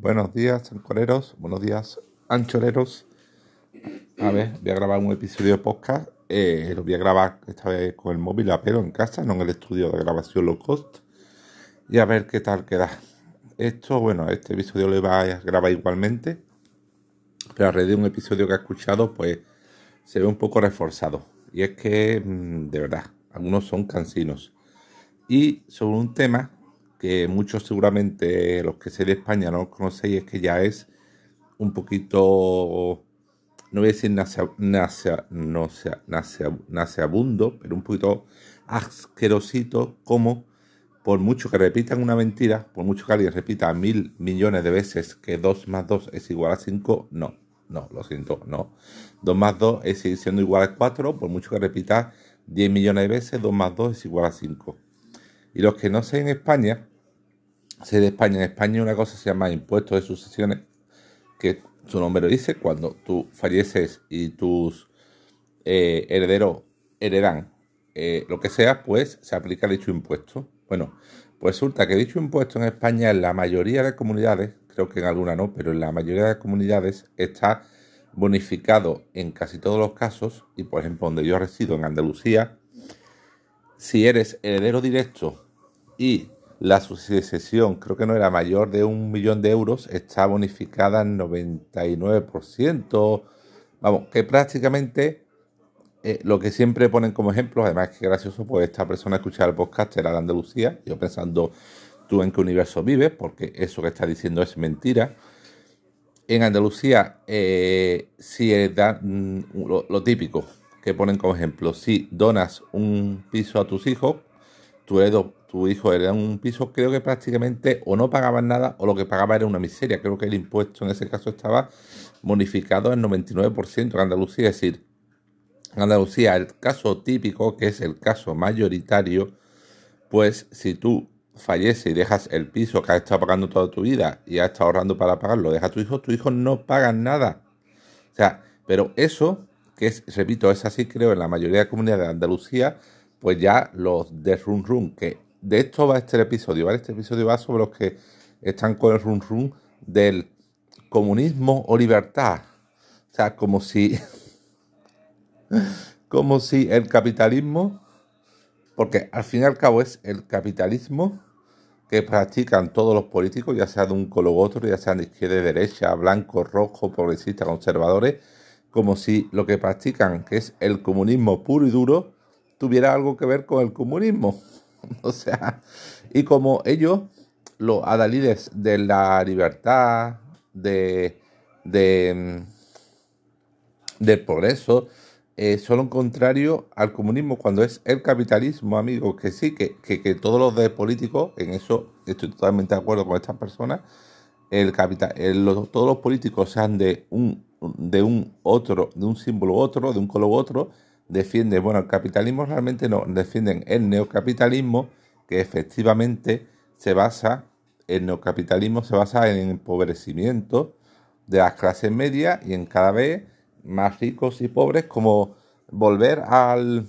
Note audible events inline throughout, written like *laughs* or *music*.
Buenos días, ancoreros. Buenos días, anchoreros. A ver, voy a grabar un episodio de podcast. Eh, lo voy a grabar esta vez con el móvil, pero en casa, no en el estudio de grabación low cost. Y a ver qué tal queda. Esto, bueno, este episodio lo iba a grabar igualmente. Pero a raíz de un episodio que he escuchado, pues se ve un poco reforzado. Y es que, mm, de verdad, algunos son cansinos. Y sobre un tema que muchos seguramente los que sé de España no conocéis, es que ya es un poquito, no voy a decir naseabundo, pero un poquito asquerosito como por mucho que repitan una mentira, por mucho que alguien repita mil millones de veces que 2 más 2 es igual a 5, no, no, lo siento, no. 2 más 2 es siendo igual a 4, por mucho que repita 10 millones de veces, 2 más 2 es igual a 5. Y los que no sé en España, sé de España, en España una cosa se llama impuesto de sucesiones, que su nombre lo dice, cuando tú falleces y tus eh, herederos heredan eh, lo que sea, pues se aplica dicho impuesto. Bueno, pues resulta que dicho impuesto en España en la mayoría de comunidades, creo que en alguna no, pero en la mayoría de comunidades está bonificado en casi todos los casos, y por ejemplo donde yo resido en Andalucía, si eres heredero directo y la sucesión creo que no era mayor de un millón de euros, está bonificada en 99%. Vamos, que prácticamente eh, lo que siempre ponen como ejemplo, además que gracioso, pues esta persona escuchar el podcast era de Andalucía, yo pensando tú en qué universo vives, porque eso que está diciendo es mentira. En Andalucía, eh, si da mm, lo, típico que ponen como ejemplo, si donas un piso a tus hijos, tu, tu hijo hereda un piso, creo que prácticamente o no pagaban nada o lo que pagaba era una miseria. Creo que el impuesto en ese caso estaba bonificado en 99% en Andalucía. Es decir, en Andalucía, el caso típico, que es el caso mayoritario, pues si tú falleces y dejas el piso que has estado pagando toda tu vida y has estado ahorrando para pagarlo, dejas a tu hijo, tu hijo no paga nada. O sea, pero eso, que es, repito, es así creo en la mayoría de comunidades de Andalucía, pues ya los de Run Run, que de esto va este episodio, ¿vale? Este episodio va sobre los que están con el Run Run del comunismo o libertad. O sea, como si. *laughs* como si el capitalismo. Porque al fin y al cabo es el capitalismo que practican todos los políticos, ya sea de un color u otro, ya sean de izquierda derecha, blanco, rojo, progresista, conservadores, como si lo que practican, que es el comunismo puro y duro, tuviera algo que ver con el comunismo. *laughs* o sea, y como ellos, los adalides de la libertad, de, de mm, del progreso, eh, son lo contrario al comunismo cuando es el capitalismo, amigos, que sí, que, que, todos los de políticos, en eso estoy totalmente de acuerdo con estas personas, el capital, todos los políticos sean de un, de un otro, de un símbolo otro, de un color otro, defiende, bueno, el capitalismo realmente no, defienden el neocapitalismo, que efectivamente se basa, el neocapitalismo se basa en el empobrecimiento de las clases medias y en cada vez más ricos y pobres, como volver al,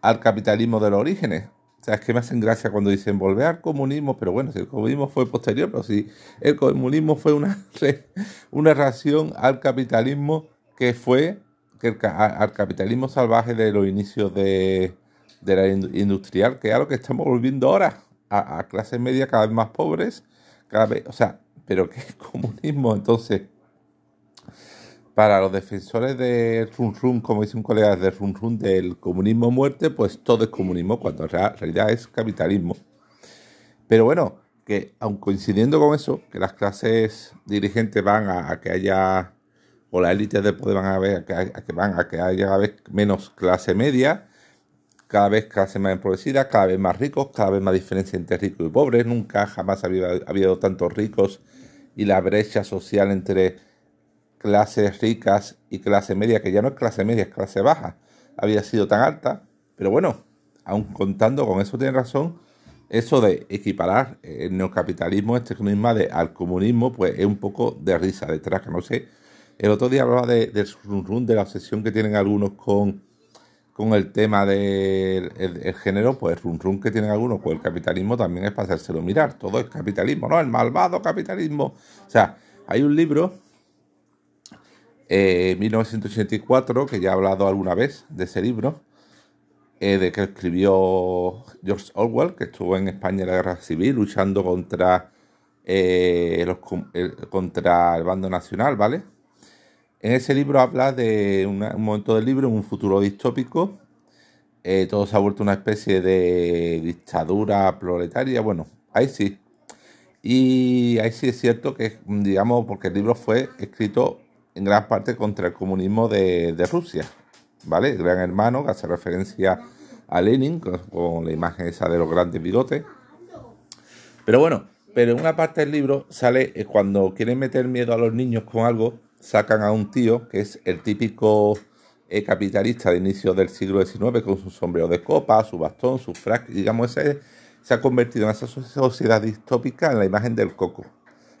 al capitalismo de los orígenes. O sea, es que me hacen gracia cuando dicen volver al comunismo, pero bueno, si el comunismo fue posterior, pero si el comunismo fue una, *laughs* una reacción al capitalismo que fue que al capitalismo salvaje de los inicios de, la industrial, que es a lo que estamos volviendo ahora, a, clases medias cada vez más pobres, cada vez, o sea, pero ¿qué es comunismo? Entonces, para los defensores de Run Run, como dice un colega de Run Run, del comunismo muerte, pues todo es comunismo, cuando en realidad es capitalismo. Pero bueno, que aun coincidiendo con eso, que las clases dirigentes van a que haya o las élites del poder van a ver que, van a que haya cada vez menos clase media, cada vez clase más empobrecida, cada vez más ricos, cada vez más diferencia entre ricos y pobres. Nunca jamás había habido tantos ricos y la brecha social entre clases ricas y clase media, que ya no es clase media, es clase baja, había sido tan alta. Pero bueno, aun contando con eso, tiene razón, eso de equiparar el neocapitalismo, este economía de, al comunismo, pues es un poco de risa detrás, que no sé el otro día hablaba de, del run, de la obsesión que tienen algunos con, con el tema del el, género, pues run run que tienen algunos, pues el capitalismo también es para hacérselo mirar. Todo es capitalismo, ¿no? El malvado capitalismo. O sea, hay un libro, eh, 1984, que ya he hablado alguna vez de ese libro, eh, de que escribió George Orwell, que estuvo en España en la Guerra Civil luchando contra, eh, los, contra el bando nacional, ¿vale? En ese libro habla de un momento del libro, un futuro distópico. Eh, todo se ha vuelto una especie de dictadura proletaria. Bueno, ahí sí. Y ahí sí es cierto que, digamos, porque el libro fue escrito en gran parte contra el comunismo de, Rusia. ¿Vale? El gran hermano, que hace referencia a Lenin, con, la imagen esa de los grandes bigotes. Pero bueno, pero en una parte del libro sale eh, cuando quieren meter miedo a los niños con algo, sacan a un tío que es el típico eh, capitalista de inicio del siglo XIX con su sombrero de copa, su bastón, su frac, digamos, ese se ha convertido en esa sociedad distópica en la imagen del coco.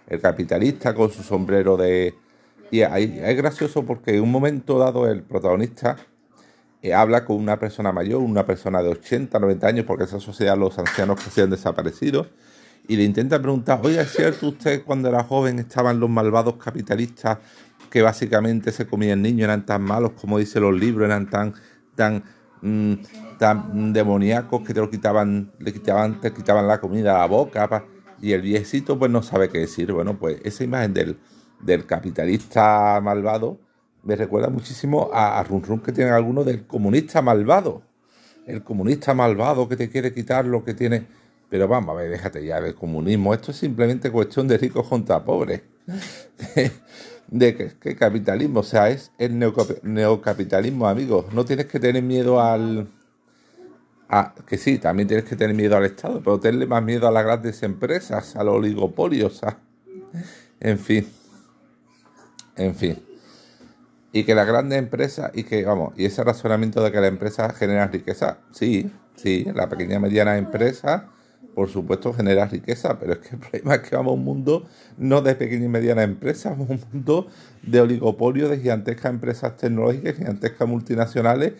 El capitalista con su sombrero de... Y ahí es gracioso porque en un momento dado el protagonista eh, habla con una persona mayor, una persona de 80, 90 años, porque esa sociedad los ancianos que se han desaparecido, y le intenta preguntar, oye, ¿es cierto usted cuando era joven estaban los malvados capitalistas que básicamente se comían niños, eran tan malos como dicen los libros, eran tan, tan, mm, tan demoníacos que te lo quitaban, le quitaban, te quitaban la comida a la boca, y el viejito pues no sabe qué decir. Bueno, pues esa imagen del, del capitalista malvado me recuerda muchísimo a, a Run Run que tienen algunos del comunista malvado. El comunista malvado que te quiere quitar lo que tiene. Pero vamos a ver, déjate ya del comunismo. Esto es simplemente cuestión de ricos contra pobres. *laughs* de que, capitalismo, o sea, es el neocapitalismo, amigos. No tienes que tener miedo al... A, que sí, también tienes que tener miedo al Estado, pero tenerle más miedo a las grandes empresas, a los oligopolios, en fin. En fin. Y que las grandes empresas, y que, vamos, y ese razonamiento de que la empresa genera riqueza, sí, sí, la pequeña y mediana empresa por supuesto genera riqueza, pero es que el problema es que vamos a un mundo no de pequeña y mediana empresas, vamos a un mundo de oligopolio, de gigantescas empresas tecnológicas, gigantescas multinacionales,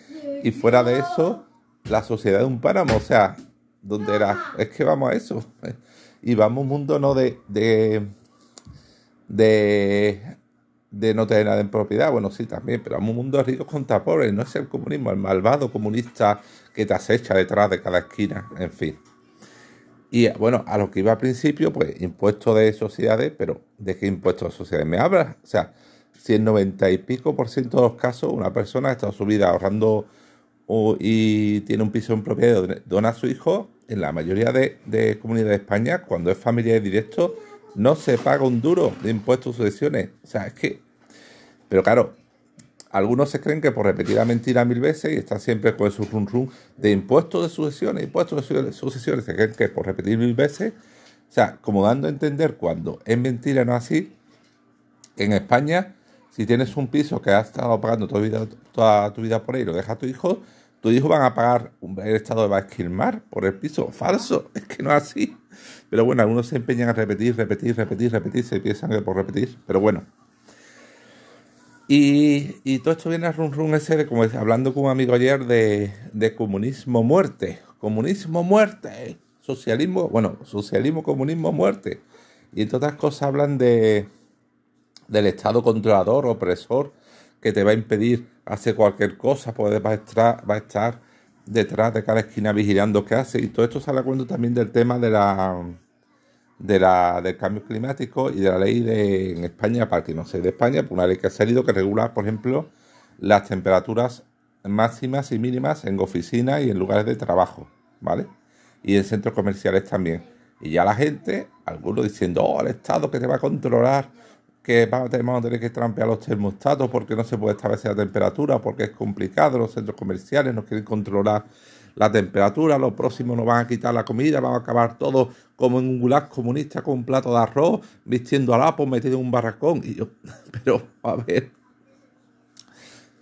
y fuera de eso, la sociedad de un páramo, o sea, donde era, es que vamos a eso, y vamos a un mundo no de, de, de, de no tener nada en propiedad, bueno, sí, también, pero vamos a un mundo de ricos contra pobres, no es el comunismo, el malvado comunista que te acecha detrás de cada esquina, en fin. Y bueno, a lo que iba al principio, pues impuesto de sociedades, pero ¿de qué impuesto de sociedades me hablas? O sea, si en 90 y pico por ciento de los casos una persona ha estado su vida ahorrando y tiene un piso en propiedad y dona a su hijo, en la mayoría de, de comunidades de España, cuando es familiar directo, no se paga un duro de impuestos de sucesiones. O sea, es que... Pero claro, algunos se creen que por repetir la mentira mil veces y están siempre con su run run de impuestos de sucesiones, impuestos de sucesiones, se creen que por repetir mil veces, o sea, como dando a entender cuando es mentira no así, en España, si tienes un piso que has estado pagando toda, vida, toda tu vida por ahí y lo deja a tu hijo, tu hijo van a pagar el estado de esquilmar por el piso. Falso, *laughs* es que no es así. Pero bueno, algunos se empeñan a repetir, repetir, repetir, repetir, se piensan que por repetir. Pero bueno, y, todo esto viene a run run ese como hablando con un amigo ayer de, de comunismo muerte. Comunismo muerte. Socialismo, bueno, socialismo, comunismo muerte. Y entre otras cosas hablan de del Estado controlador, opresor, que te va a impedir hacer cualquier cosa, pues va a estar, va a estar detrás de cada esquina vigilando qué hace. Y todo esto sale a cuento también del tema de la de la, del cambio climático y de la ley de, en España, para que no sé de España, una ley que ha salido que regula, por ejemplo, las temperaturas máximas y mínimas en oficinas y en lugares de trabajo, ¿vale? Y en centros comerciales también. Y ya la gente, algunos diciendo, oh, el Estado que te va a controlar, que vamos a tener que trampear los termostatos porque no se puede establecer la temperatura, porque es complicado, los centros comerciales no quieren controlar la temperatura, los próximos nos van a quitar la comida, van a acabar todo como en un gulag comunista con un plato de arroz, vistiendo al apo, metido en un barracón. Y yo, *laughs* pero a ver,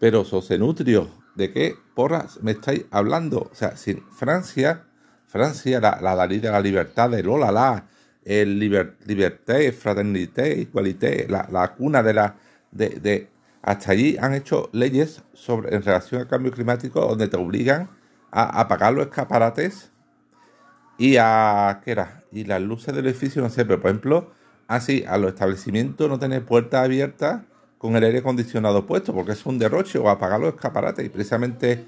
pero Sosenutrio, ¿de qué porras me estáis hablando? O sea, sin Francia, Francia, la, la de la libertad, de Lola, la, el liber, liberté, fraternité, igualité, la, la cuna de la, de, de hasta allí han hecho leyes sobre, en relación al cambio climático donde te obligan a apagar los escaparates y a. ¿Qué era? Y las luces del edificio, no sé, pero por ejemplo, así a los establecimientos no tener puertas abiertas con el aire acondicionado puesto, porque es un derroche, o apagar los escaparates. Y precisamente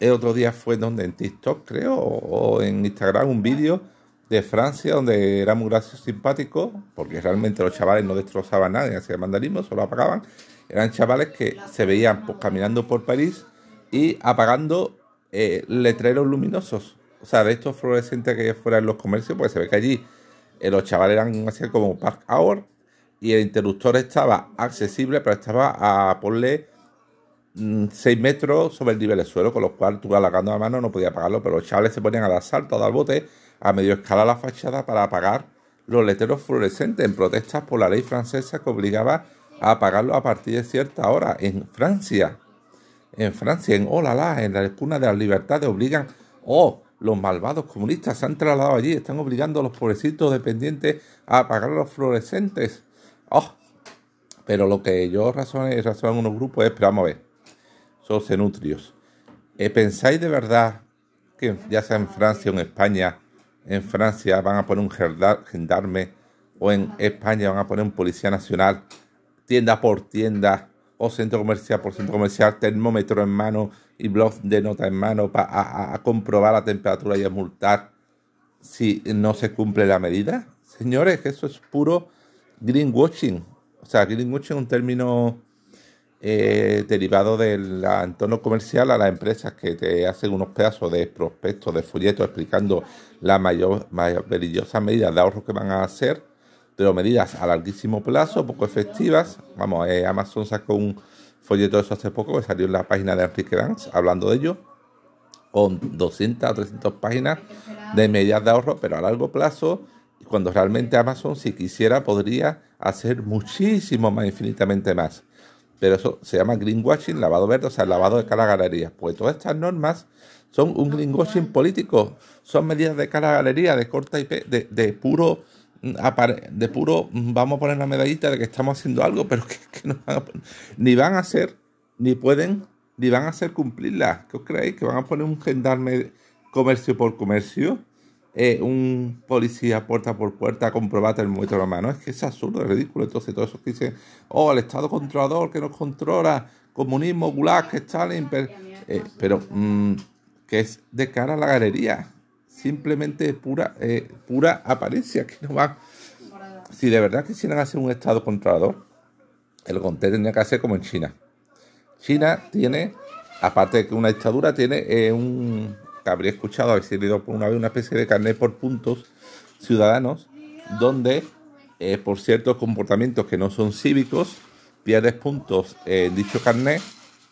el otro día fue donde en TikTok, creo, o en Instagram, un vídeo de Francia donde era muy gracioso, simpático, porque realmente los chavales no destrozaban nada, hacían vandalismo, solo apagaban. Eran chavales que se veían pues, caminando por París y apagando eh, letreros luminosos. O sea, de estos fluorescentes que fuera en los comercios, pues se ve que allí eh, los chavales eran así como park hour y el interruptor estaba accesible, pero estaba a ponerle 6 mm, metros sobre el nivel del suelo, con lo cual tú alargando la mano no podía apagarlo, pero los chavales se ponían a dar salto, a dar bote, a medio escalar la fachada para apagar los letreros fluorescentes en protestas por la ley francesa que obligaba a apagarlo a partir de cierta hora. En Francia, en Francia, en Olala, en la cuna de las libertades, obligan, oh, los malvados comunistas se han trasladado allí, están obligando a los pobrecitos dependientes a apagar los fluorescentes. Oh, pero lo que yo razoné, en unos grupos es, pero vamos a ver, son cenutrios. Eh, ¿Pensáis de verdad que ya sea en Francia o en España, en Francia van a poner un gendarme o en España van a poner un policía nacional, tienda por tienda o centro comercial por centro comercial, termómetro en mano y blog de nota en mano para comprobar la temperatura y a multar si no se cumple la medida? Señores, eso es puro greenwashing. O sea, greenwashing es un término eh, derivado del entorno comercial a las empresas que te hacen unos pedazos de prospectos, de folletos explicando las mayor, maravillosas medidas de ahorro que van a hacer, pero medidas a larguísimo plazo, poco efectivas. Vamos, eh, Amazon sacó un folleto de eso hace poco que salió en la página de Enrique Dance hablando de ello, con 200 o 300 páginas de medidas de ahorro, pero a largo plazo, cuando realmente Amazon, si quisiera, podría hacer muchísimo más, infinitamente más pero eso se llama greenwashing, lavado verde, o sea, lavado de cara a galería. Pues todas estas normas son un greenwashing político, son medidas de cara a galería, de corta y de, de puro de puro vamos a poner la medallita de que estamos haciendo algo, pero que, no van a ni van a hacer, ni pueden, ni van a hacer cumplirlas. ¿Qué os creéis? ¿Que van a poner un gendarme comercio por comercio? Eh, un policía puerta por puerta comprobate el termómetro de la mano. Es que es absurdo, es ridículo. Entonces, todo eso que dicen, oh, el Estado controlador que nos controla, comunismo, gulag, Stalin, eh, pero mm, que es de cara a la galería. Simplemente pura, eh, pura apariencia. Que no va. Si de verdad quisieran hacer un Estado controlador, el conté tendría que hacer como en China. China tiene, aparte de que una dictadura, tiene un, habría escuchado, habéis leído por una vez una especie de carnet por puntos ciudadanos, donde eh, por ciertos comportamientos que no son cívicos, pierdes puntos en dicho carnet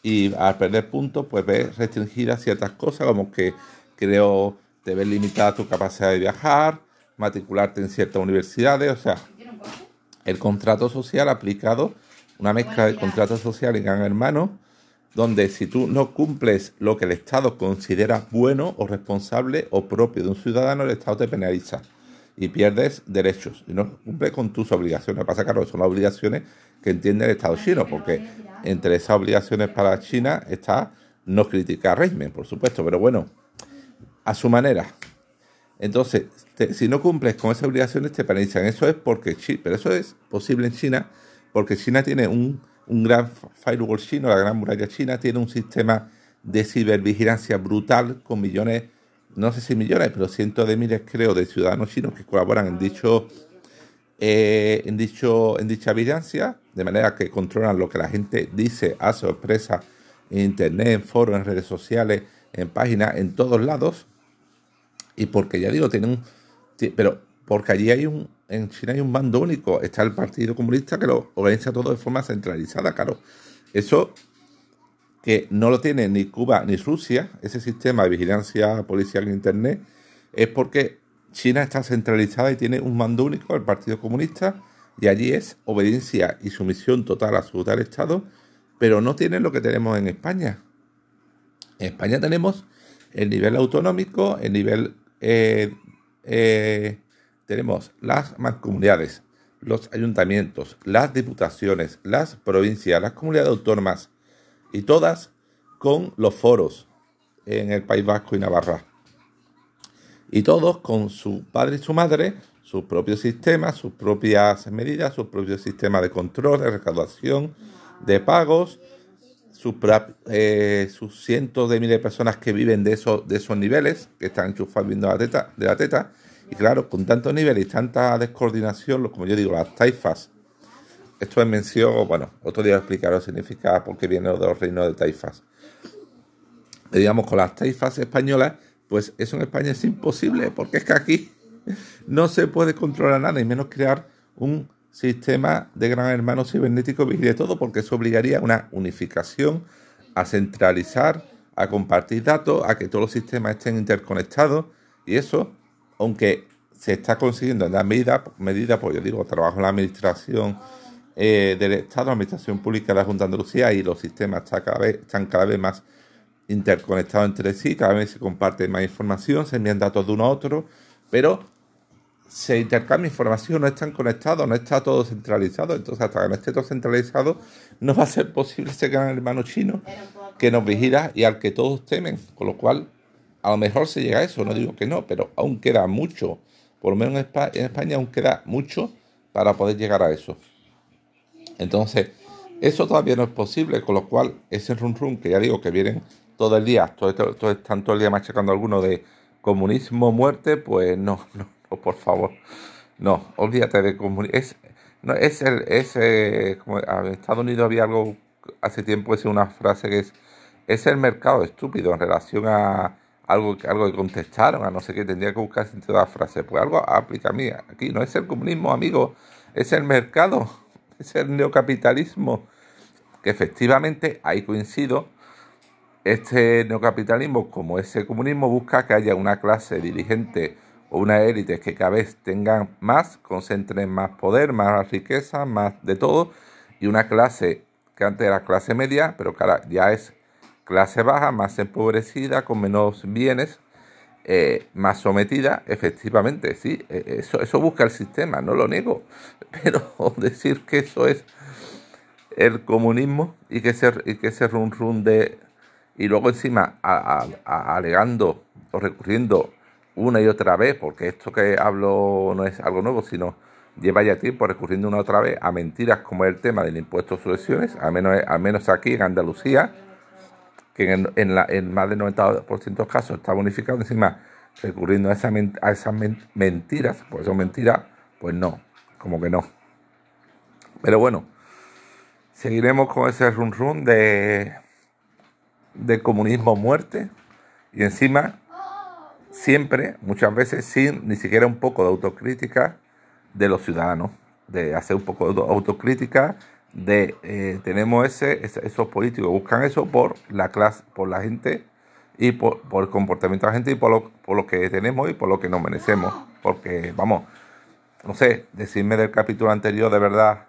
y al perder puntos, pues ves restringidas ciertas cosas, como que creo te ves limitada tu capacidad de viajar, matricularte en ciertas universidades, o sea, el contrato social aplicado, una mezcla de contrato social y gran hermano, donde si tú no cumples lo que el Estado considera bueno o responsable o propio de un ciudadano, el Estado te penaliza y pierdes derechos. Y no cumples con tus obligaciones. Pasa, claro, son las obligaciones que entiende el Estado chino, porque entre esas obligaciones para China está no criticar régimen, por supuesto, pero bueno, a su manera. Entonces, si no cumples con esas obligaciones, te penalizan. Eso es porque, pero eso es posible en China, porque China tiene un un gran firewall chino, la gran muralla china, tiene un sistema de cibervigilancia brutal con millones, no sé si millones, pero cientos de miles creo de ciudadanos chinos que colaboran en dicho eh, en dicho en dicha vigilancia, de manera que controlan lo que la gente dice, hace o expresa en internet, en foros, en redes sociales, en páginas, en todos lados. Y porque ya digo, tienen un pero porque allí hay un en China hay un mando único, está el Partido Comunista que lo organiza todo de forma centralizada, claro. Eso que no lo tiene ni Cuba ni Rusia, ese sistema de vigilancia policial en Internet, es porque China está centralizada y tiene un mando único, el Partido Comunista, y allí es obediencia y sumisión total absoluta al Estado, pero no tienen lo que tenemos en España. En España tenemos el nivel autonómico, el nivel eh, eh, tenemos las mancomunidades, los ayuntamientos, las diputaciones, las provincias, las comunidades autónomas y todas con los foros en el País Vasco y Navarra. Y todos con su padre y su madre, sus propios sistemas, sus propias medidas, sus propios sistemas de control, de recaudación, de pagos, sus, eh, sus cientos de miles de personas que viven de esos, de esos niveles, que están enchufados viendo la teta, de la teta, y claro, con tantos niveles y tanta descoordinación, como yo digo, las taifas, esto es mención, bueno, otro día explicaré lo significa porque viene de los reinos de taifas. Digamos, con las taifas españolas, pues eso en España es imposible, porque es que aquí *laughs* no se puede controlar nada, y menos crear un sistema de gran hermano cibernético vigile todo, porque eso obligaría a una unificación, a centralizar, a compartir datos, a que todos los sistemas estén interconectados, y eso aunque se está consiguiendo en la medida, medida pues yo digo, trabajo en la administración eh, del Estado, la administración pública de la Junta de Andalucía y los sistemas están cada vez, están cada vez más interconectados entre sí, cada vez se comparte más información, se envían datos de uno a otro, pero se intercambia información, no están conectados, no está todo centralizado, entonces hasta que no esté todo centralizado no va a ser posible ese gran hermano chino que nos vigila y al que todos temen, con lo cual a lo mejor se llega a eso, no digo que no, pero aún queda mucho, por lo menos en España, aún queda mucho para poder llegar a eso. Entonces, eso todavía no es posible, con lo cual ese run run que ya digo que vienen todo el día, todo, todo, están todo el día machacando alguno de comunismo, muerte, pues no, no, por favor, no, olvídate de comunismo. Es, es el, es, en Estados Unidos había algo hace tiempo, es una frase que es, es el mercado estúpido en relación a algo, algo que contestaron, a no sé qué, tendría que buscar sentido de la frase. Pues algo aplica a mí. Aquí no es el comunismo, amigo, es el mercado, *laughs* es el neocapitalismo. Que efectivamente, ahí coincido, este neocapitalismo, como ese comunismo, busca que haya una clase dirigente una élite que cada vez tengan más, concentren más poder, más riqueza, más de todo, y una clase que antes era clase media, pero ya es clase baja, más empobrecida, con menos bienes, eh, más sometida, efectivamente, sí, eh, eso, eso busca el sistema, no lo niego, *laughs* pero decir que eso es el comunismo y que ese, y que ese de... Y luego encima alegando o recurriendo una y otra vez, porque esto que hablo no es algo nuevo, sino lleva ya tiempo recurriendo una otra vez a mentiras como el tema del impuesto de sucesiones, al menos, al menos aquí en Andalucía, que en, en, la, en más del 90% de los casos está bonificado, encima recurriendo a, esa, a esas mentiras, pues son mentiras, pues no, como que no. Pero bueno, seguiremos con ese run run de, de comunismo muerte y encima siempre, muchas veces sin ni siquiera un poco de autocrítica de los ciudadanos, de hacer un poco de autocrítica de eh, tenemos ese, esos políticos buscan eso por la clase, por la gente y por, el comportamiento de la gente y por lo, por lo que tenemos y por lo que nos merecemos. Porque, vamos, no sé, decirme del capítulo anterior de verdad,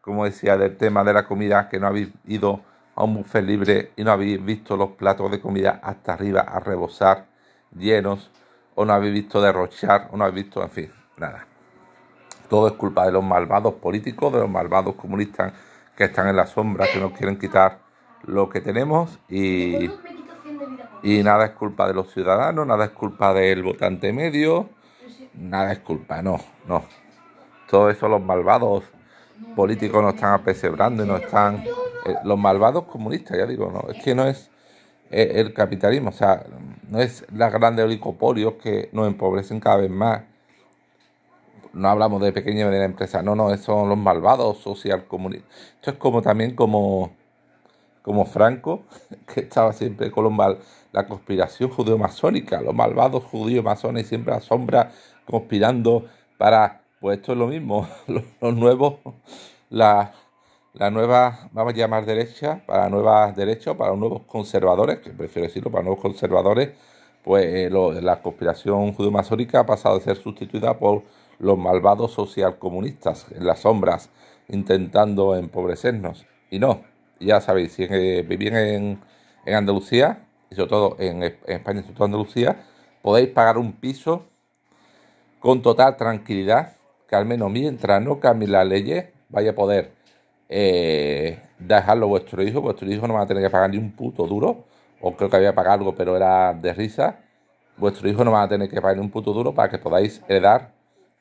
como decía, del tema de la comida, que no habéis ido a un buffet libre y no habéis visto los platos de comida hasta arriba a rebosar, llenos, o no habéis visto derrochar, o no habéis visto, en fin, nada. Todo es culpa de los malvados políticos, de los malvados comunistas que están en la sombra, que nos quieren quitar lo que tenemos y, y nada es culpa de los ciudadanos, nada es culpa del votante medio, nada es culpa, no, no. Todo eso los malvados políticos nos están apesebrando y no están... Eh, los malvados comunistas, ya digo, no, es que no es el capitalismo, o sea, no es las grandes oligopolios que nos empobrecen cada vez más. No hablamos de pequeña y mediana empresa, no, no, son los malvados social comunistas. Esto es como también como, como Franco, *laughs* que estaba siempre con la conspiración judeo-masónica, los malvados judíos masones siempre a sombra conspirando para, pues esto es lo mismo, *laughs* los, nuevos, la, la nueva, vamos a llamar derecha, para nuevas derechas, para nuevos conservadores, que prefiero decirlo, para nuevos conservadores, pues eh, la conspiración judeo-masónica ha pasado a ser sustituida por los malvados socialcomunistas en las sombras intentando empobrecernos. Y no, ya sabéis, si eh, vivís en, en, Andalucía, y sobre todo en, España, sobre todo en Andalucía, podéis pagar un piso con total tranquilidad, que al menos mientras no cambien las leyes, vaya a poder eh, dejarlo a vuestro hijo. Vuestro hijo no va a tener que pagar ni un puto duro, o creo que había pagado algo, pero era de risa. Vuestro hijo no va a tener que pagar ni un puto duro para que podáis heredar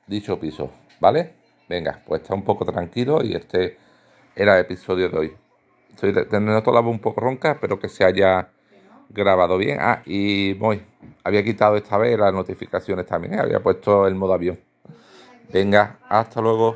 dicho piso, ¿vale? Venga, pues está un poco tranquilo y este era el episodio de hoy. Estoy teniendo toda la voz un poco ronca, espero que se haya grabado bien. Ah, y voy, había quitado esta vez las notificaciones también, ¿eh? había puesto el modo avión. Venga, hasta luego.